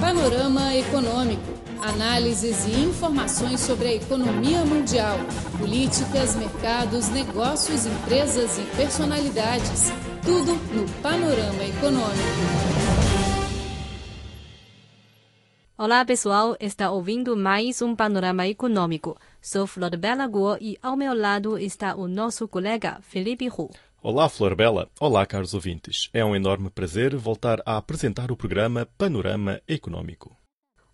Panorama Econômico. Análises e informações sobre a economia mundial, políticas, mercados, negócios, empresas e personalidades. Tudo no Panorama Econômico. Olá pessoal, está ouvindo mais um Panorama Econômico. Sou Flor Bela Guo e ao meu lado está o nosso colega Felipe Hu. Olá, Flor Bela. Olá, caros ouvintes. É um enorme prazer voltar a apresentar o programa Panorama Econômico.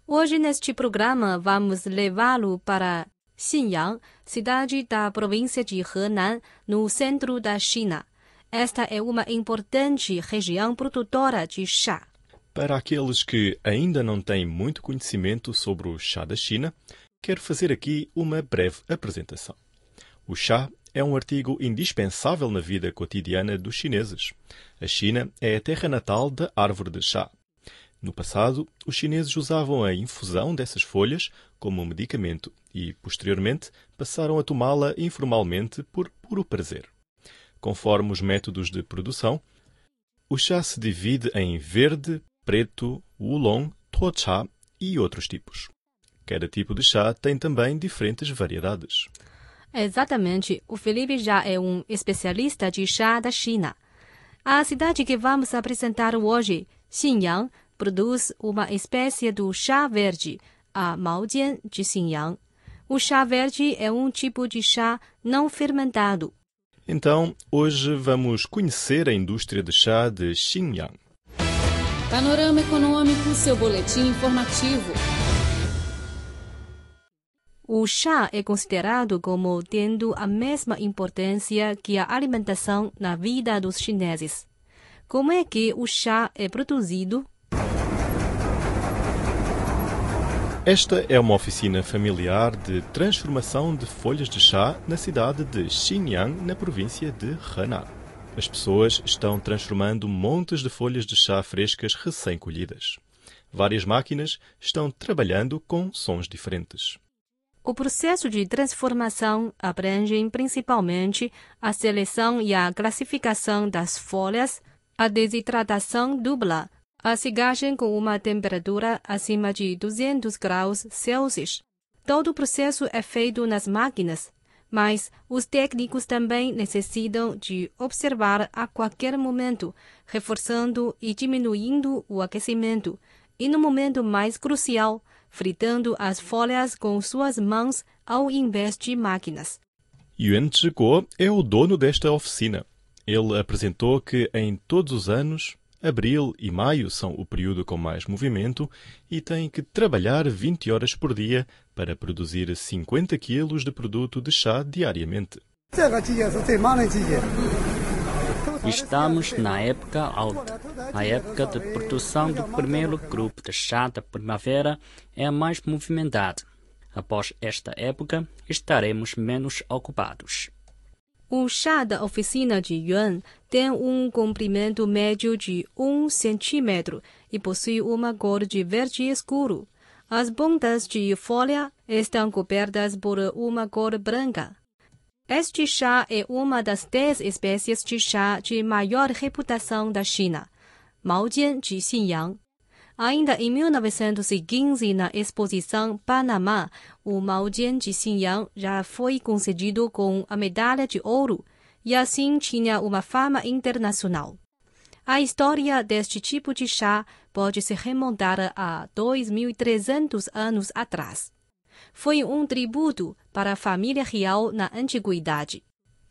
Hoje, neste programa, vamos levá-lo para Xinyang, cidade da província de Henan, no centro da China. Esta é uma importante região produtora de chá. Para aqueles que ainda não têm muito conhecimento sobre o chá da China, quero fazer aqui uma breve apresentação. O chá é um artigo indispensável na vida cotidiana dos chineses. A China é a terra natal da árvore de chá. No passado, os chineses usavam a infusão dessas folhas como medicamento e, posteriormente, passaram a tomá-la informalmente por puro prazer. Conforme os métodos de produção, o chá se divide em verde, preto, oolong, tocha e outros tipos. Cada tipo de chá tem também diferentes variedades. Exatamente, o Felipe já é um especialista de chá da China. A cidade que vamos apresentar hoje, Xinyang, produz uma espécie do chá verde, a Maojian de Xinyang. O chá verde é um tipo de chá não fermentado. Então, hoje vamos conhecer a indústria de chá de Xinyang. Panorama Econômico, seu boletim informativo. O chá é considerado como tendo a mesma importância que a alimentação na vida dos chineses. Como é que o chá é produzido? Esta é uma oficina familiar de transformação de folhas de chá na cidade de Xinyang, na província de Henan. As pessoas estão transformando montes de folhas de chá frescas recém-colhidas. Várias máquinas estão trabalhando com sons diferentes. O processo de transformação abrange principalmente a seleção e a classificação das folhas, a desidratação dupla, a cigagem com uma temperatura acima de 200 graus Celsius. Todo o processo é feito nas máquinas, mas os técnicos também necessitam de observar a qualquer momento, reforçando e diminuindo o aquecimento, e no momento mais crucial, fritando as folhas com suas mãos ao invés de máquinas. Yuan Zhiguo é o dono desta oficina. Ele apresentou que em todos os anos, abril e maio são o período com mais movimento e tem que trabalhar 20 horas por dia para produzir 50 quilos de produto de chá diariamente. Estamos na época alta. A época de produção do primeiro grupo de chá da primavera é a mais movimentada. Após esta época, estaremos menos ocupados. O chá da oficina de Yuan tem um comprimento médio de 1 centímetro e possui uma cor de verde escuro. As pontas de folha estão cobertas por uma cor branca. Este chá é uma das dez espécies de chá de maior reputação da China, Maojian de Xinyang. Ainda em 1915, na exposição Panamá, o Maojian de Xinyang já foi concedido com a medalha de ouro e assim tinha uma fama internacional. A história deste tipo de chá pode se remontar a 2.300 anos atrás foi um tributo para a família real na antiguidade.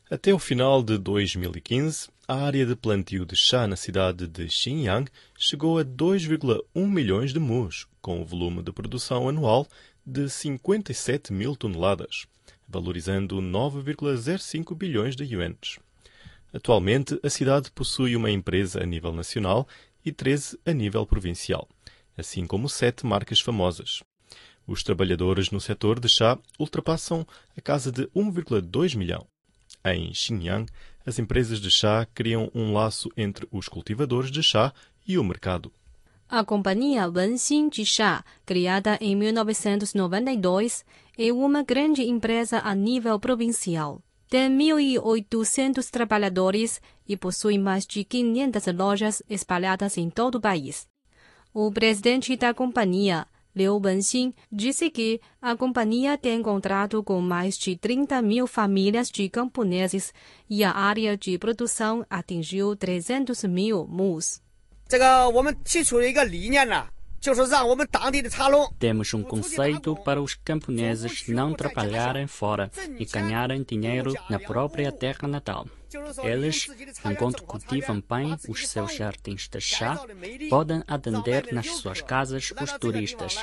Até o final de 2015, a área de plantio de chá na cidade de Xinyang chegou a 2,1 milhões de mus, com um volume de produção anual de 57 mil toneladas, valorizando 9,05 bilhões de yuans. Atualmente, a cidade possui uma empresa a nível nacional e 13 a nível provincial, assim como sete marcas famosas. Os trabalhadores no setor de chá ultrapassam a casa de 1,2 milhão. Em Xinjiang, as empresas de chá criam um laço entre os cultivadores de chá e o mercado. A companhia Wenxin de chá, criada em 1992, é uma grande empresa a nível provincial. Tem 1.800 trabalhadores e possui mais de 500 lojas espalhadas em todo o país. O presidente da companhia, Liu Wenxin, disse que a companhia tem contrato com mais de 30 mil famílias de camponeses e a área de produção atingiu 300 mil mus. 这个我们提出了一个理念呢，就是让我们当地的茶农 Temos um conceito para os camponeses não trabalharem fora e ganharem dinheiro na própria terra natal. Eles, enquanto cultivam bem os seus jardins de chá, podem atender nas suas casas os turistas,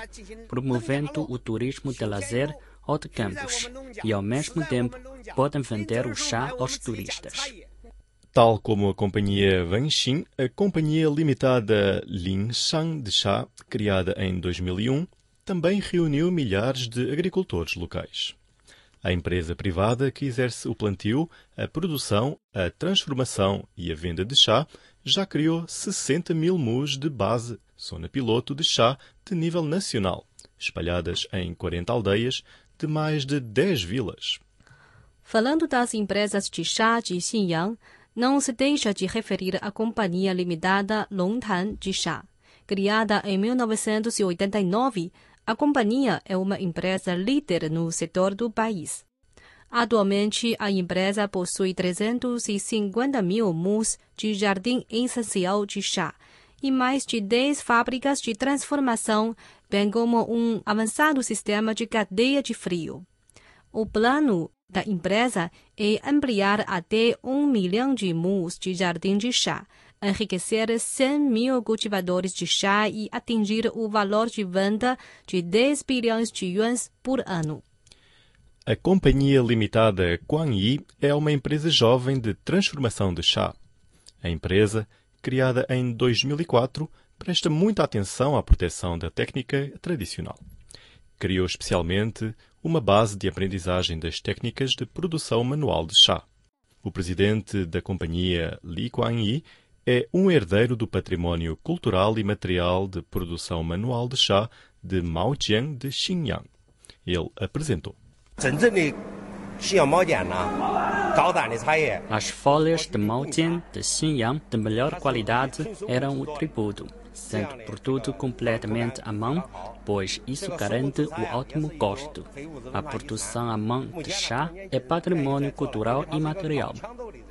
promovendo o turismo de lazer ou de campos, e ao mesmo tempo podem vender o chá aos turistas. Tal como a companhia Wanxin, a companhia limitada Linshan de chá, criada em 2001, também reuniu milhares de agricultores locais. A empresa privada que exerce o plantio, a produção, a transformação e a venda de chá já criou 60 mil mus de base, zona piloto de chá de nível nacional, espalhadas em 40 aldeias de mais de 10 vilas. Falando das empresas de chá de Xinjiang, não se deixa de referir a Companhia Limitada Longtan de Chá. Criada em 1989, a companhia é uma empresa líder no setor do país. Atualmente, a empresa possui 350 mil mus de jardim essencial de chá e mais de 10 fábricas de transformação, bem como um avançado sistema de cadeia de frio. O plano da empresa é ampliar até um milhão de mus de jardim de chá, enriquecer 100 mil cultivadores de chá e atingir o valor de venda de 10 bilhões de yuans por ano. A Companhia Limitada Guangyi é uma empresa jovem de transformação de chá. A empresa, criada em 2004, presta muita atenção à proteção da técnica tradicional. Criou especialmente uma base de aprendizagem das técnicas de produção manual de chá. O presidente da companhia, Li Guangyi, é um herdeiro do património cultural e material de produção manual de chá de Maojiang de Xinjiang. Ele apresentou. As folhas de Maojiang de Xinjiang de melhor qualidade eram o tributo, sendo por tudo completamente à mão, pois isso garante o ótimo gosto. A produção à mão de chá é patrimônio cultural e material,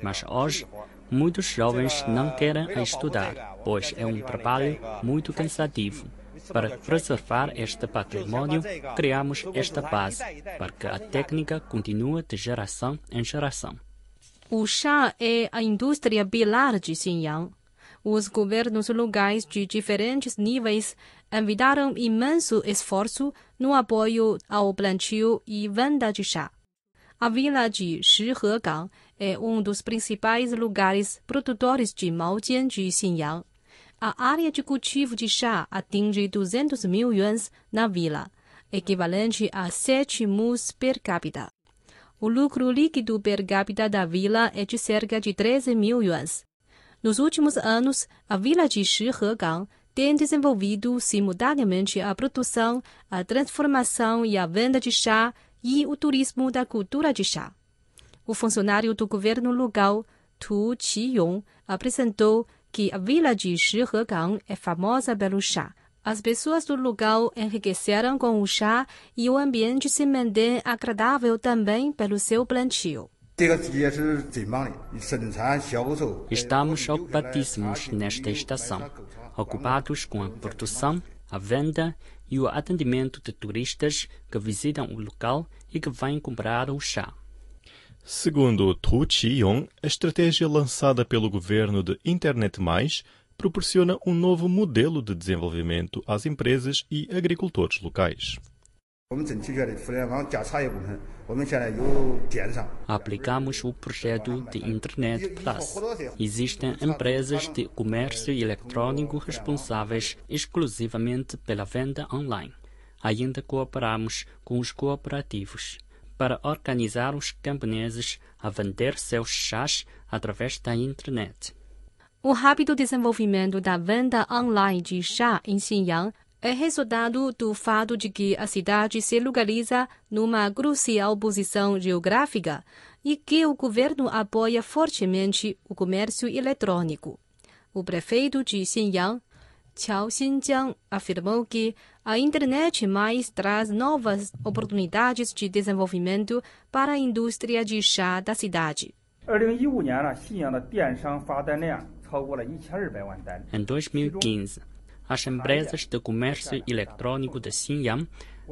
mas hoje muitos jovens não querem estudar, pois é um trabalho muito cansativo. Para preservar este patrimônio, criamos esta base para que a técnica continue de geração em geração. O chá é a indústria pilar de Xinjiang. Os governos locais de diferentes níveis enviaram imenso esforço no apoio ao plantio e venda de chá. A vila de Shihegang é um dos principais lugares produtores de Maojian de Xinjiang. A área de cultivo de chá atinge 200 mil yuans na vila, equivalente a 7 mus per capita. O lucro líquido per capita da vila é de cerca de 13 mil yuans. Nos últimos anos, a vila de Shihegang tem desenvolvido simultaneamente a produção, a transformação e a venda de chá e o turismo da cultura de chá o funcionário do governo local, Tu Qiyong, apresentou que a vila de Shihegang é famosa pelo chá. As pessoas do lugar enriqueceram com o chá e o ambiente se mantém agradável também pelo seu plantio. Estamos ocupadíssimos nesta estação, ocupados com a produção, a venda e o atendimento de turistas que visitam o local e que vêm comprar o chá. Segundo Hu Chi-yong, a estratégia lançada pelo governo de Internet Mais proporciona um novo modelo de desenvolvimento às empresas e agricultores locais. Aplicamos o projeto de Internet Plus. Existem empresas de comércio eletrônico responsáveis exclusivamente pela venda online. Ainda cooperamos com os cooperativos para organizar os camponeses a vender seus chás através da internet. O rápido desenvolvimento da venda online de chá em Xinjiang é resultado do fato de que a cidade se localiza numa crucial posição geográfica e que o governo apoia fortemente o comércio eletrônico. O prefeito de Xinjiang, Qiao Xinjiang, afirmou que a internet mais traz novas oportunidades de desenvolvimento para a indústria de chá da cidade. Em 2015, as empresas de comércio eletrônico de Xinjiang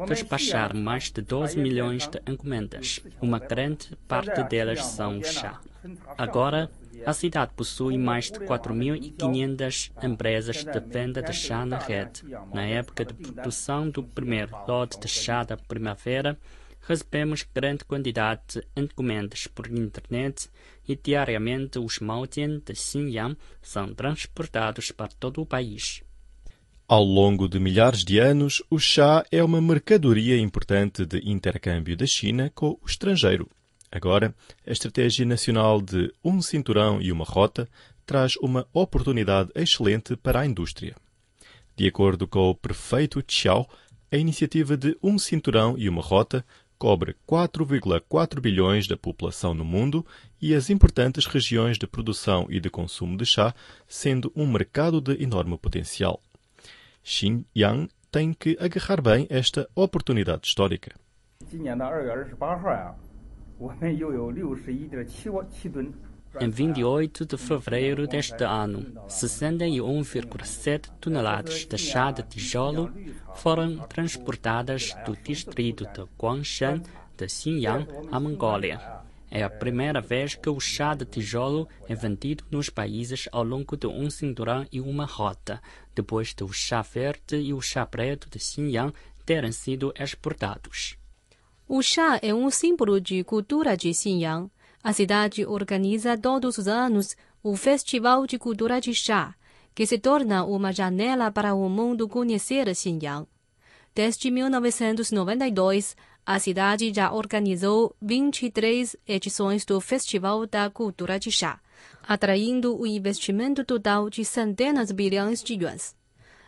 despacharam mais de 12 milhões de encomendas. Uma grande parte delas são chá. Agora, a cidade possui mais de 4.500 empresas de venda de chá na rede. Na época de produção do primeiro lote de chá da primavera, recebemos grande quantidade de encomendas por internet e diariamente os Maodian de Xinjiang são transportados para todo o país. Ao longo de milhares de anos, o chá é uma mercadoria importante de intercâmbio da China com o estrangeiro. Agora, a Estratégia Nacional de Um Cinturão e uma Rota traz uma oportunidade excelente para a indústria. De acordo com o prefeito Chiao, a iniciativa de Um Cinturão e uma Rota cobre 4,4 bilhões da população no mundo e as importantes regiões de produção e de consumo de chá, sendo um mercado de enorme potencial. Xinjiang tem que agarrar bem esta oportunidade histórica. Em 28 de fevereiro deste ano, 61,7 toneladas de chá de tijolo foram transportadas do distrito de Guangshan, de Xinjiang, à Mongólia. É a primeira vez que o chá de tijolo é vendido nos países ao longo de um cinturão e uma rota, depois do chá verde e o chá preto de Xinjiang terem sido exportados. O chá é um símbolo de cultura de Xinjiang. A cidade organiza todos os anos o Festival de Cultura de Chá, que se torna uma janela para o mundo conhecer Xinjiang. Desde 1992, a cidade já organizou 23 edições do Festival da Cultura de Chá, atraindo o investimento total de centenas de bilhões de yuans.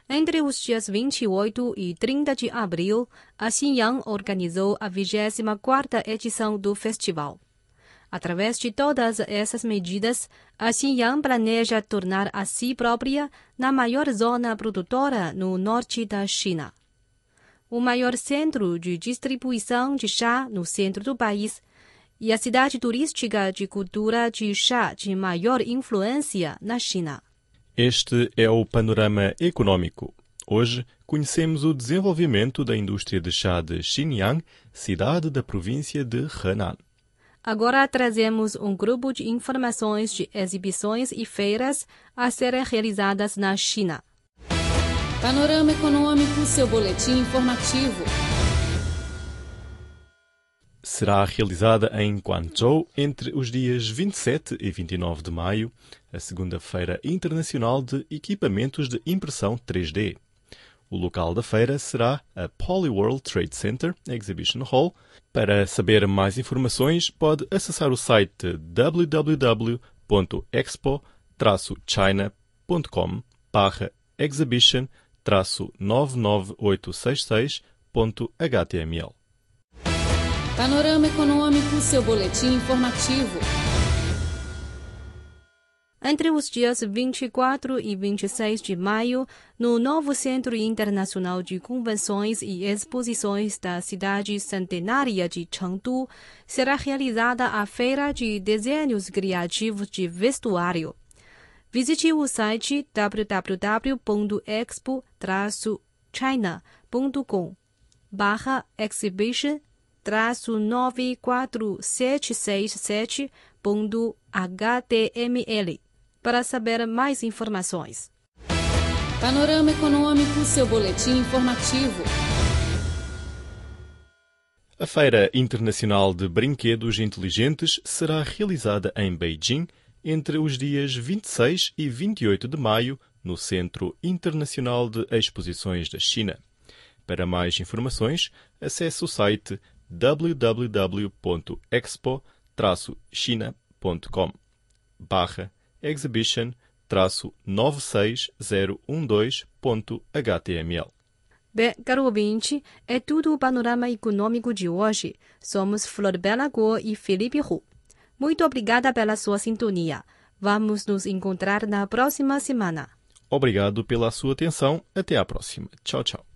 Entre os dias 28 e 30 de abril, a Xinjiang organizou a 24ª edição do festival. Através de todas essas medidas, a Xinjiang planeja tornar a si própria na maior zona produtora no norte da China. O maior centro de distribuição de chá no centro do país e a cidade turística de cultura de chá de maior influência na China. Este é o panorama econômico. Hoje conhecemos o desenvolvimento da indústria de chá de Xinjiang, cidade da província de Henan. Agora trazemos um grupo de informações de exibições e feiras a serem realizadas na China. Panorama Econômico, seu boletim informativo. Será realizada em Guangzhou entre os dias 27 e 29 de maio a segunda Feira Internacional de Equipamentos de Impressão 3D. O local da feira será a Polyworld Trade Center Exhibition Hall. Para saber mais informações, pode acessar o site www.expo-china.com exhibition 99866.html. Panorama Econômico, seu boletim informativo. Entre os dias 24 e 26 de maio, no novo Centro Internacional de Convenções e Exposições da cidade centenária de Chengdu, será realizada a Feira de Desenhos Criativos de Vestuário. Visite o site www.expo-china.com barra exhibition 94767.html para saber mais informações. Panorama Econômico, seu boletim informativo. A Feira Internacional de Brinquedos Inteligentes será realizada em Beijing entre os dias 26 e 28 de maio no Centro Internacional de Exposições da China. Para mais informações, acesse o site www.expo-china.com barra exhibition 96012.html Bem, caro ouvinte, é tudo o panorama econômico de hoje. Somos Flor Bela Guo e Felipe Hu. Muito obrigada pela sua sintonia. Vamos nos encontrar na próxima semana. Obrigado pela sua atenção. Até à próxima. Tchau, tchau.